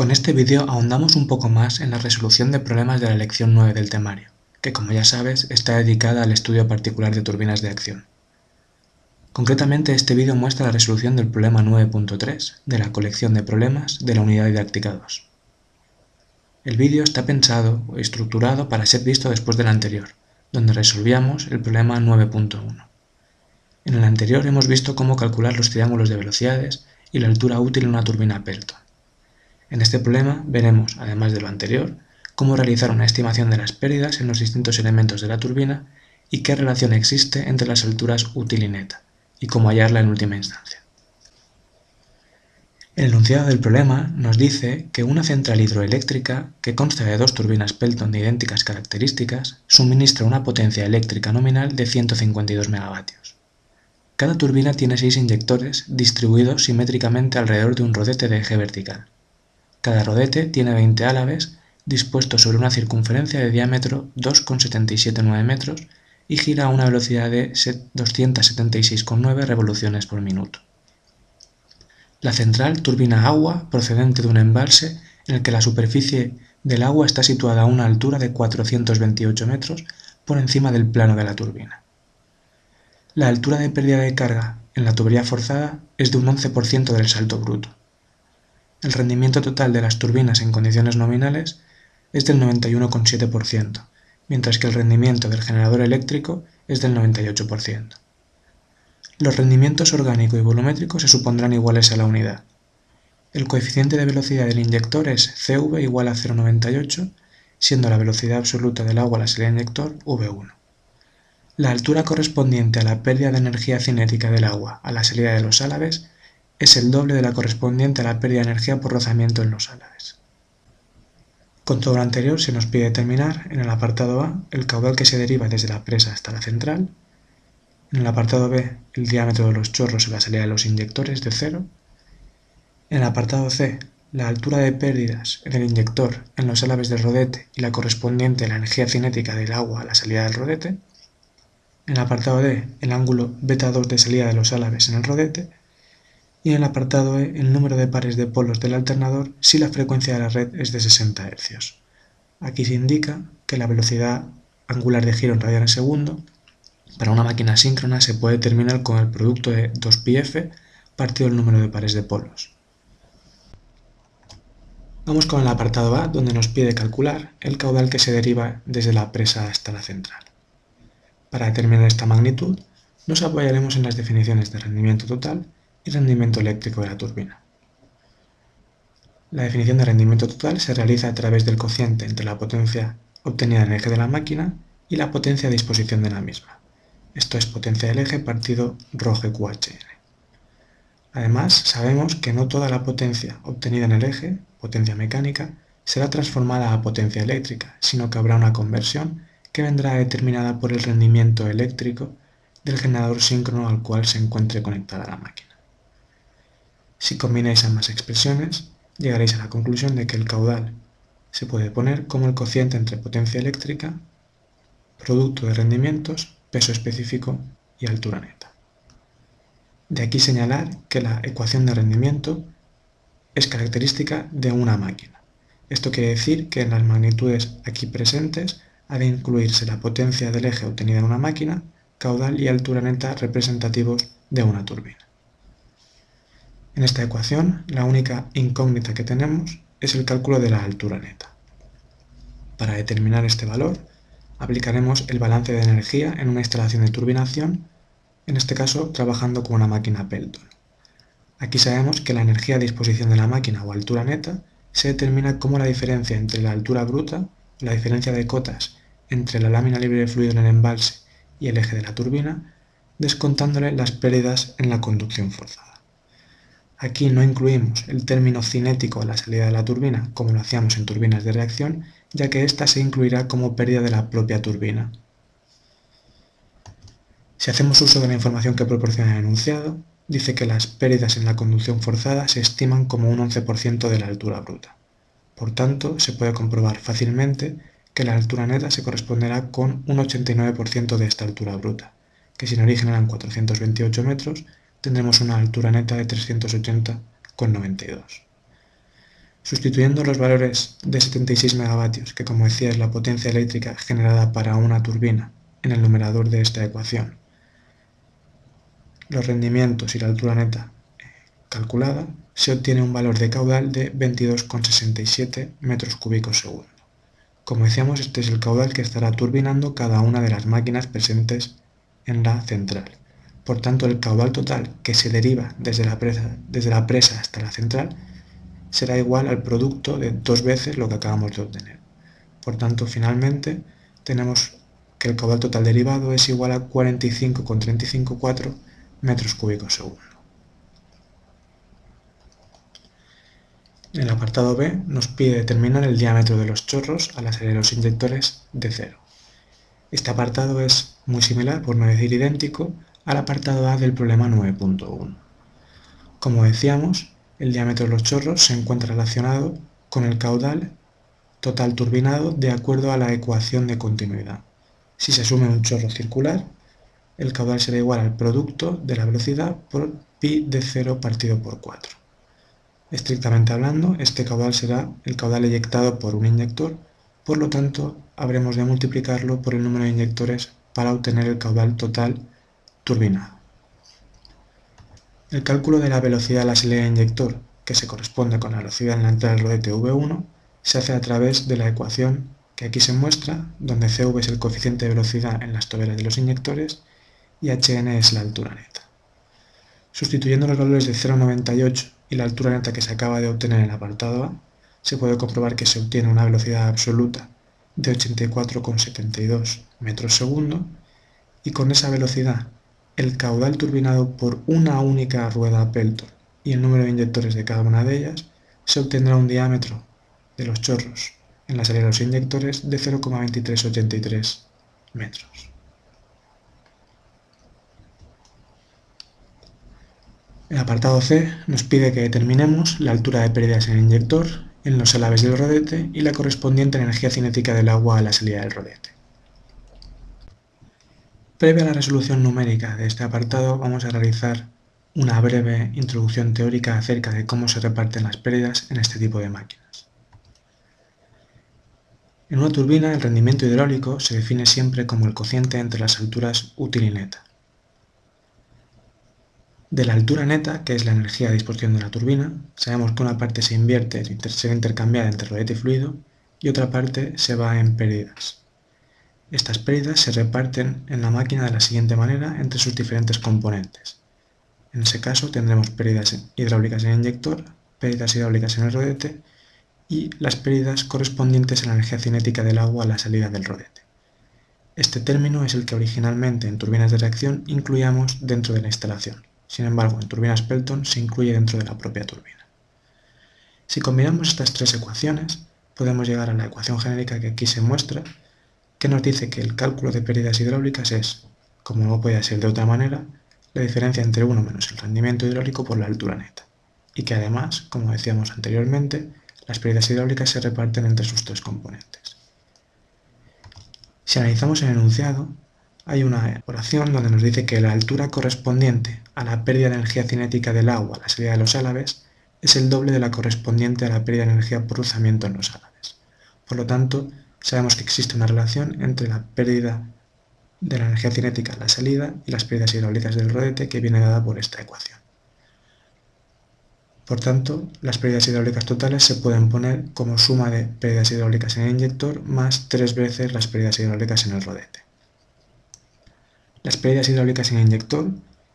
Con este vídeo ahondamos un poco más en la resolución de problemas de la lección 9 del temario, que como ya sabes está dedicada al estudio particular de turbinas de acción. Concretamente este vídeo muestra la resolución del problema 9.3 de la colección de problemas de la unidad didáctica 2. El vídeo está pensado o estructurado para ser visto después del anterior, donde resolvíamos el problema 9.1. En el anterior hemos visto cómo calcular los triángulos de velocidades y la altura útil en una turbina Pelton. En este problema veremos, además de lo anterior, cómo realizar una estimación de las pérdidas en los distintos elementos de la turbina y qué relación existe entre las alturas útil y neta, y cómo hallarla en última instancia. El enunciado del problema nos dice que una central hidroeléctrica, que consta de dos turbinas Pelton de idénticas características, suministra una potencia eléctrica nominal de 152 megavatios. Cada turbina tiene seis inyectores distribuidos simétricamente alrededor de un rodete de eje vertical. Cada rodete tiene 20 álabes dispuestos sobre una circunferencia de diámetro 2,779 metros y gira a una velocidad de 276,9 revoluciones por minuto. La central turbina agua procedente de un embalse en el que la superficie del agua está situada a una altura de 428 metros por encima del plano de la turbina. La altura de pérdida de carga en la tubería forzada es de un 11% del salto bruto. El rendimiento total de las turbinas en condiciones nominales es del 91,7%, mientras que el rendimiento del generador eléctrico es del 98%. Los rendimientos orgánico y volumétrico se supondrán iguales a la unidad. El coeficiente de velocidad del inyector es CV igual a 0,98, siendo la velocidad absoluta del agua a la salida del inyector V1. La altura correspondiente a la pérdida de energía cinética del agua a la salida de los álabes es el doble de la correspondiente a la pérdida de energía por rozamiento en los álabes. Con todo lo anterior se nos pide determinar en el apartado A el caudal que se deriva desde la presa hasta la central, en el apartado B el diámetro de los chorros y la salida de los inyectores de cero, en el apartado C la altura de pérdidas en el inyector en los álabes del rodete y la correspondiente a la energía cinética del agua a la salida del rodete, en el apartado D el ángulo beta 2 de salida de los álabes en el rodete, y en el apartado E el número de pares de polos del alternador si la frecuencia de la red es de 60 Hz. Aquí se indica que la velocidad angular de giro en radianes segundo para una máquina síncrona se puede determinar con el producto de 2πf partido el número de pares de polos. Vamos con el apartado A donde nos pide calcular el caudal que se deriva desde la presa hasta la central. Para determinar esta magnitud nos apoyaremos en las definiciones de rendimiento total y rendimiento eléctrico de la turbina. La definición de rendimiento total se realiza a través del cociente entre la potencia obtenida en el eje de la máquina y la potencia a disposición de la misma. Esto es potencia del eje partido ρ QHN. Además, sabemos que no toda la potencia obtenida en el eje, potencia mecánica, será transformada a potencia eléctrica, sino que habrá una conversión que vendrá determinada por el rendimiento eléctrico del generador síncrono al cual se encuentre conectada la máquina. Si combináis ambas expresiones, llegaréis a la conclusión de que el caudal se puede poner como el cociente entre potencia eléctrica, producto de rendimientos, peso específico y altura neta. De aquí señalar que la ecuación de rendimiento es característica de una máquina. Esto quiere decir que en las magnitudes aquí presentes ha de incluirse la potencia del eje obtenida en una máquina, caudal y altura neta representativos de una turbina. En esta ecuación, la única incógnita que tenemos es el cálculo de la altura neta. Para determinar este valor, aplicaremos el balance de energía en una instalación de turbinación, en este caso trabajando con una máquina Pelton. Aquí sabemos que la energía a disposición de la máquina o altura neta se determina como la diferencia entre la altura bruta, la diferencia de cotas entre la lámina libre de fluido en el embalse y el eje de la turbina, descontándole las pérdidas en la conducción forzada. Aquí no incluimos el término cinético a la salida de la turbina, como lo hacíamos en turbinas de reacción, ya que ésta se incluirá como pérdida de la propia turbina. Si hacemos uso de la información que proporciona el enunciado, dice que las pérdidas en la conducción forzada se estiman como un 11% de la altura bruta. Por tanto, se puede comprobar fácilmente que la altura neta se corresponderá con un 89% de esta altura bruta, que si en origen eran 428 metros, tendremos una altura neta de 380,92. Sustituyendo los valores de 76 megavatios, que como decía es la potencia eléctrica generada para una turbina, en el numerador de esta ecuación, los rendimientos y la altura neta eh, calculada, se obtiene un valor de caudal de 22,67 metros cúbicos segundo. Como decíamos, este es el caudal que estará turbinando cada una de las máquinas presentes en la central. Por tanto, el caudal total que se deriva desde la presa, hasta la central será igual al producto de dos veces lo que acabamos de obtener. Por tanto, finalmente tenemos que el caudal total derivado es igual a 45,354 metros cúbicos segundo. El apartado B nos pide determinar el diámetro de los chorros a la salida de los inyectores de cero. Este apartado es muy similar, por no decir idéntico, al apartado A del problema 9.1. Como decíamos, el diámetro de los chorros se encuentra relacionado con el caudal total turbinado de acuerdo a la ecuación de continuidad. Si se asume un chorro circular, el caudal será igual al producto de la velocidad por pi de 0 partido por 4. Estrictamente hablando, este caudal será el caudal eyectado por un inyector, por lo tanto, habremos de multiplicarlo por el número de inyectores para obtener el caudal total El cálculo de la velocidad de la salida de inyector, que se corresponde con la velocidad en la entrada del rodete V1, se hace a través de la ecuación que aquí se muestra, donde CV es el coeficiente de velocidad en las toberas de los inyectores y Hn es la altura neta. Sustituyendo los valores de 0,98 y la altura neta que se acaba de obtener en el apartado A, se puede comprobar que se obtiene una velocidad absoluta de 84,72 metros segundo y con esa velocidad el caudal turbinado por una única rueda Pelton y el número de inyectores de cada una de ellas, se obtendrá un diámetro de los chorros en la salida de los inyectores de 0,2383 metros. El apartado C nos pide que determinemos la altura de pérdidas en el inyector, en los alaves del rodete y la correspondiente energía cinética del agua a la salida del rodete. Previa a la resolución numérica de este apartado vamos a realizar una breve introducción teórica acerca de cómo se reparten las pérdidas en este tipo de máquinas. En una turbina el rendimiento hidráulico se define siempre como el cociente entre las alturas útil y neta. De la altura neta, que es la energía a disposición de la turbina, sabemos que una parte se invierte, se va intercambiada entre rodete y fluido, y otra parte se va en pérdidas. Estas pérdidas se reparten en la máquina de la siguiente manera entre sus diferentes componentes. En ese caso tendremos pérdidas hidráulicas en el inyector, pérdidas hidráulicas en el rodete y las pérdidas correspondientes a la energía cinética del agua a la salida del rodete. Este término es el que originalmente en turbinas de reacción incluíamos dentro de la instalación. Sin embargo, en turbinas Pelton se incluye dentro de la propia turbina. Si combinamos estas tres ecuaciones, podemos llegar a la ecuación genérica que aquí se muestra, que nos dice que el cálculo de pérdidas hidráulicas es, como no puede ser de otra manera, la diferencia entre 1 menos el rendimiento hidráulico por la altura neta, y que además, como decíamos anteriormente, las pérdidas hidráulicas se reparten entre sus tres componentes. Si analizamos el enunciado, hay una oración donde nos dice que la altura correspondiente a la pérdida de energía cinética del agua a la salida de los álabes es el doble de la correspondiente a la pérdida de energía por rozamiento en los álabes. Por lo tanto, sabemos que existe una relación entre la pérdida de la energía cinética a la salida y las pérdidas hidráulicas del rodete que viene dada por esta ecuación. Por tanto, las pérdidas hidráulicas totales se pueden poner como suma de pérdidas hidráulicas en el inyector más tres veces las pérdidas hidráulicas en el rodete. Las pérdidas hidráulicas en el inyector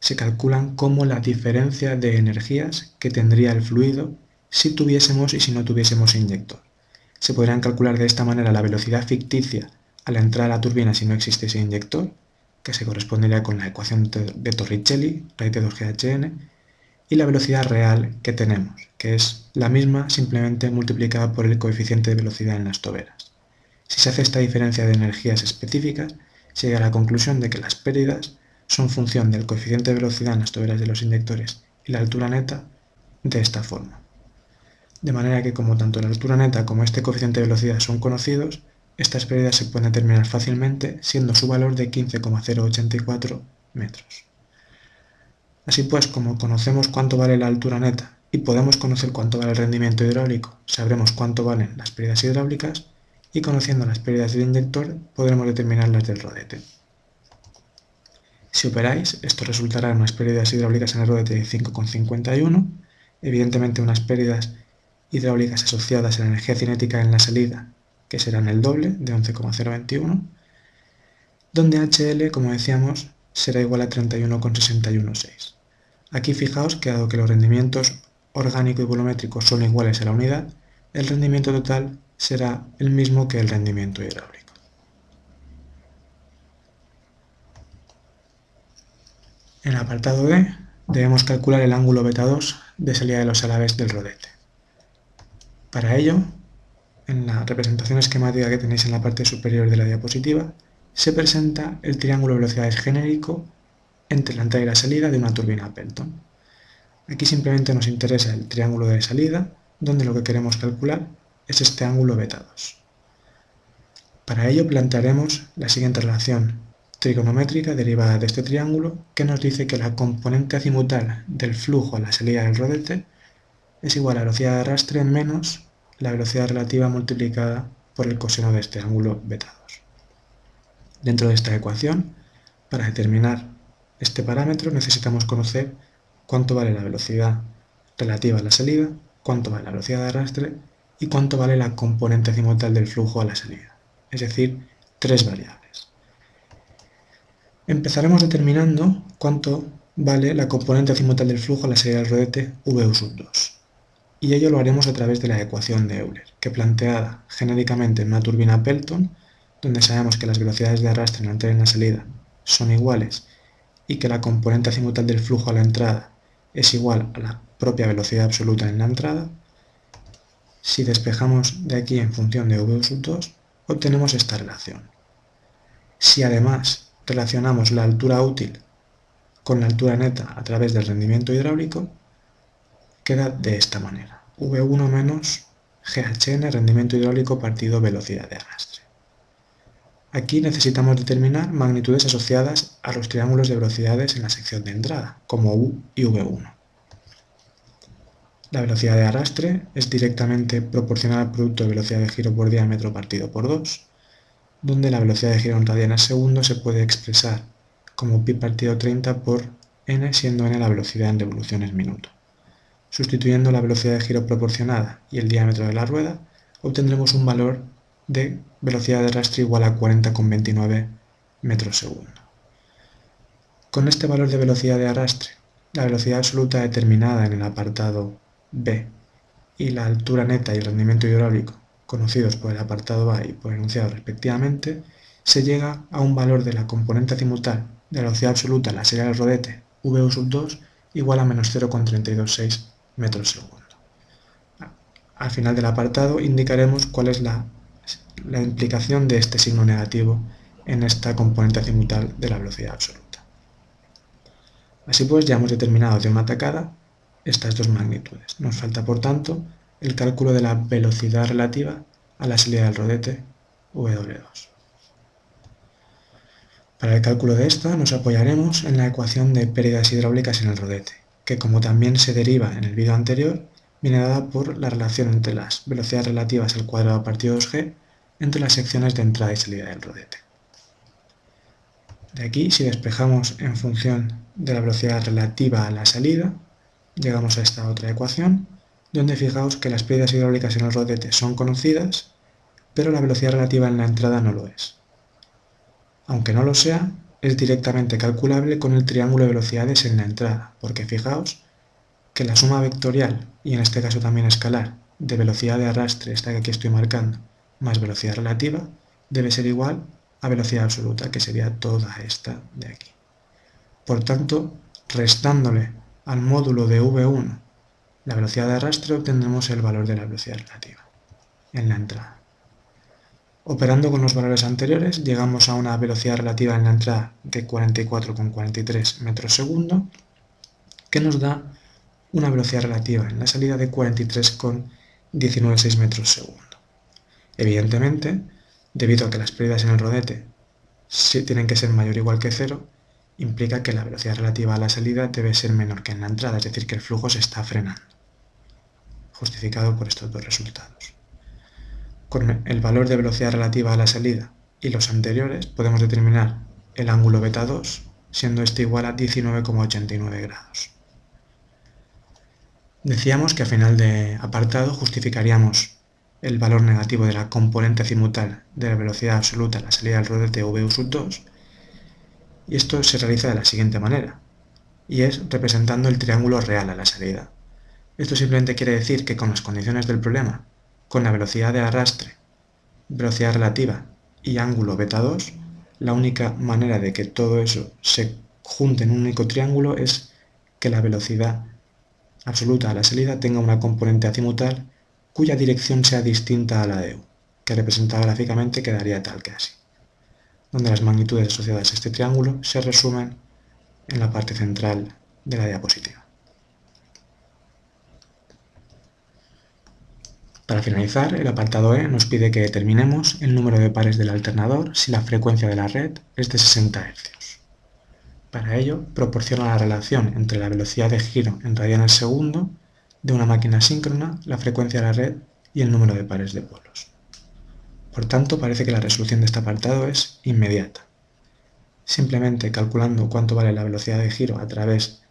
se calculan como la diferencia de energías que tendría el fluido si tuviésemos y si no tuviésemos inyector. Se podrían calcular de esta manera la velocidad ficticia a la entrada a la turbina si no existiese inyector, que se correspondería con la ecuación de Torricelli, raíz de 2GHN, y la velocidad real que tenemos, que es la misma simplemente multiplicada por el coeficiente de velocidad en las toberas. Si se hace esta diferencia de energías específicas, se llega a la conclusión de que las pérdidas son función del coeficiente de velocidad en las toberas de los inyectores y la altura neta de esta forma. De manera que como tanto la altura neta como este coeficiente de velocidad son conocidos, estas pérdidas se pueden determinar fácilmente siendo su valor de 15,084 metros. Así pues, como conocemos cuánto vale la altura neta y podemos conocer cuánto vale el rendimiento hidráulico, sabremos cuánto valen las pérdidas hidráulicas y conociendo las pérdidas del inyector podremos determinar las del rodete. Si operáis, esto resultará en unas pérdidas hidráulicas en el rodete de 5,51, evidentemente unas pérdidas hidráulicas asociadas a la energía cinética en la salida, que serán el doble, de 11,021, donde HL, como decíamos, será igual a 31,616. Aquí fijaos que dado que los rendimientos orgánico y volumétrico son iguales a la unidad, el rendimiento total será el mismo que el rendimiento hidráulico. En el apartado D debemos calcular el ángulo beta 2 de salida de los alaves del rodete. Para ello, en la representación esquemática que tenéis en la parte superior de la diapositiva, se presenta el triángulo de velocidades genérico entre la entrada y la salida de una turbina Pelton. Aquí simplemente nos interesa el triángulo de salida, donde lo que queremos calcular es este ángulo beta 2. Para ello plantearemos la siguiente relación trigonométrica derivada de este triángulo que nos dice que la componente azimutal del flujo a la salida del rodete es igual a la velocidad de arrastre menos la velocidad relativa multiplicada por el coseno de este ángulo beta 2. Dentro de esta ecuación, para determinar este parámetro necesitamos conocer cuánto vale la velocidad relativa a la salida, cuánto vale la velocidad de arrastre y cuánto vale la componente azimutal del flujo a la salida, es decir, tres variables. Empezaremos determinando cuánto vale la componente azimutal del flujo a la salida del rodete VU 2 y ello lo haremos a través de la ecuación de Euler, que planteada genéricamente en una turbina Pelton, donde sabemos que las velocidades de arrastre en la entrada y en la salida son iguales y que la componente azimutal del flujo a la entrada es igual a la propia velocidad absoluta en la entrada, si despejamos de aquí en función de V sub 2, obtenemos esta relación. Si además relacionamos la altura útil con la altura neta a través del rendimiento hidráulico, queda de esta manera. V1 menos GHN, rendimiento hidráulico partido velocidad de arrastre. Aquí necesitamos determinar magnitudes asociadas a los triángulos de velocidades en la sección de entrada, como U y V1. La velocidad de arrastre es directamente proporcional al producto de velocidad de giro por diámetro partido por 2, donde la velocidad de giro en radianes segundo se puede expresar como pi partido 30 por n, siendo n la velocidad en revoluciones minuto. Sustituyendo la velocidad de giro proporcionada y el diámetro de la rueda, obtendremos un valor de velocidad de arrastre igual a 40,29 metros segundo. Con este valor de velocidad de arrastre, la velocidad absoluta determinada en el apartado B y la altura neta y el rendimiento hidráulico, conocidos por el apartado A y por enunciado respectivamente, se llega a un valor de la componente azimutal de la velocidad absoluta en la serie del rodete VU sub 2 igual a menos 0,326 metros segundo. Al final del apartado indicaremos cuál es la, implicación de este signo negativo en esta componente azimutal de la velocidad absoluta. Así pues, ya hemos determinado de una tacada estas dos magnitudes. Nos falta, por tanto, el cálculo de la velocidad relativa a la salida del rodete W2. Para el cálculo de esta nos apoyaremos en la ecuación de pérdidas hidráulicas en el rodete, que como también se deriva en el vídeo anterior, viene dada por la relación entre las velocidades relativas al cuadrado partido 2g entre las secciones de entrada y salida del rodete. De aquí, si despejamos en función de la velocidad relativa a la salida, llegamos a esta otra ecuación, donde fijaos que las pérdidas hidráulicas en el rodete son conocidas, pero la velocidad relativa en la entrada no lo es. Aunque no lo sea, es directamente calculable con el triángulo de velocidades en la entrada, porque fijaos que la suma vectorial, y en este caso también escalar, de velocidad de arrastre, esta que aquí estoy marcando, más velocidad relativa, debe ser igual a velocidad absoluta, que sería toda esta de aquí. Por tanto, restándole al módulo de V1 la velocidad de arrastre, obtendremos el valor de la velocidad relativa en la entrada. Operando con los valores anteriores, llegamos a una velocidad relativa en la entrada de 44,43 metros segundo, que nos da una velocidad relativa en la salida de 43,17 19,6 metros segundo. Evidentemente, debido a que las pérdidas en el rodete tienen que ser mayor o igual que cero, implica que la velocidad relativa a la salida debe ser menor que en la entrada, es decir, que el flujo se está frenando, justificado por estos dos resultados. Con el valor de velocidad relativa a la salida y los anteriores podemos determinar el ángulo beta 2, siendo este igual a 19,89 grados. Decíamos que a final de apartado justificaríamos el valor negativo de la componente azimutal de la velocidad absoluta a la salida del rodete VU sub 2 y esto se realiza de la siguiente manera y es representando el triángulo real a la salida. Esto simplemente quiere decir que con las condiciones del problema, con la velocidad de arrastre, velocidad relativa y ángulo beta 2, la única manera de que todo eso se junte en un único triángulo es que la velocidad absoluta a la salida tenga una componente azimutal cuya dirección sea distinta a la de U, que representada gráficamente quedaría tal que así, donde las magnitudes asociadas a este triángulo se resumen en la parte central de la diapositiva. Para finalizar, el apartado E nos pide que determinemos el número de pares del alternador si la frecuencia de la red es de 60 Hz. Para ello, proporciona la relación entre la velocidad de giro en radianes segundo de una máquina síncrona, la frecuencia de la red y el número de pares de polos. Por tanto, parece que la resolución de este apartado es inmediata. Simplemente calculando cuánto vale la velocidad de giro a través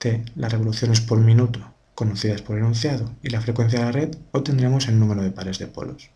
de las revoluciones por minuto conocidas por enunciado, y la frecuencia de la red, obtendremos el número de pares de polos.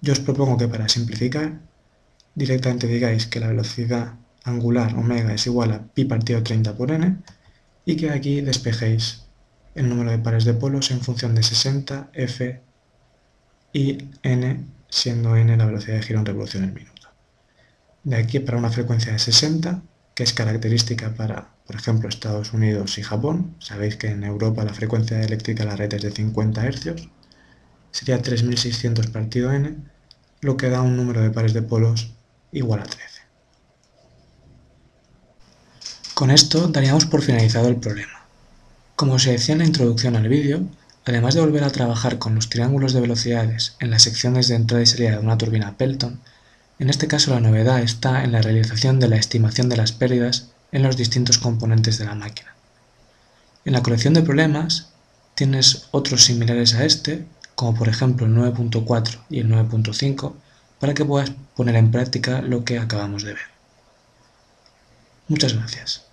Yo os propongo que para simplificar, directamente digáis que la velocidad angular omega es igual a pi partido 30 por n y que aquí despejéis el número de pares de polos en función de 60, f y n, siendo n la velocidad de giro en revoluciones minuto. De aquí para una frecuencia de 60, que es característica para por ejemplo Estados Unidos y Japón, sabéis que en Europa la frecuencia eléctrica de la red es de 50 Hz, sería 3600 partido n, lo que da un número de pares de polos igual a 13. Con esto daríamos por finalizado el problema. Como se decía en la introducción al vídeo, además de volver a trabajar con los triángulos de velocidades en las secciones de entrada y salida de una turbina Pelton, en este caso la novedad está en la realización de la estimación de las pérdidas en los distintos componentes de la máquina. En la colección de problemas tienes otros similares a este, como por ejemplo el 9.4 y el 9.5, para que puedas poner en práctica lo que acabamos de ver. Muchas gracias.